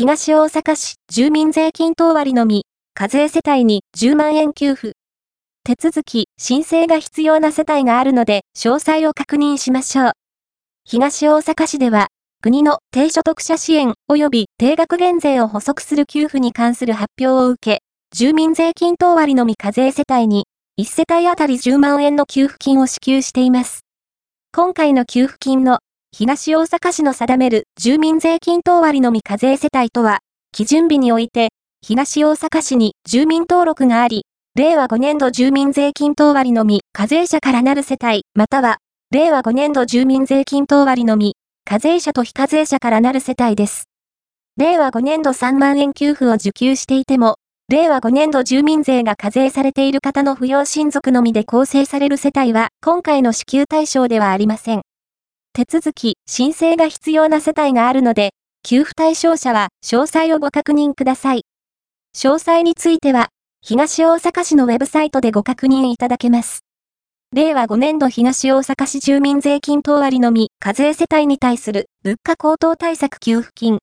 東大阪市住民税金等割のみ、課税世帯に10万円給付。手続き、申請が必要な世帯があるので、詳細を確認しましょう。東大阪市では、国の低所得者支援及び定額減税を補足する給付に関する発表を受け、住民税金等割のみ課税世帯に、1世帯当たり10万円の給付金を支給しています。今回の給付金の東大阪市の定める住民税金等割のみ課税世帯とは、基準日において、東大阪市に住民登録があり、令和5年度住民税金等割のみ課税者からなる世帯、または、令和5年度住民税金等割のみ課税者と非課税者からなる世帯です。令和5年度3万円給付を受給していても、令和5年度住民税が課税されている方の扶養親族のみで構成される世帯は、今回の支給対象ではありません。手続き、申請が必要な世帯があるので、給付対象者は詳細をご確認ください。詳細については、東大阪市のウェブサイトでご確認いただけます。令和5年度東大阪市住民税金等割のみ課税世帯に対する物価高騰対策給付金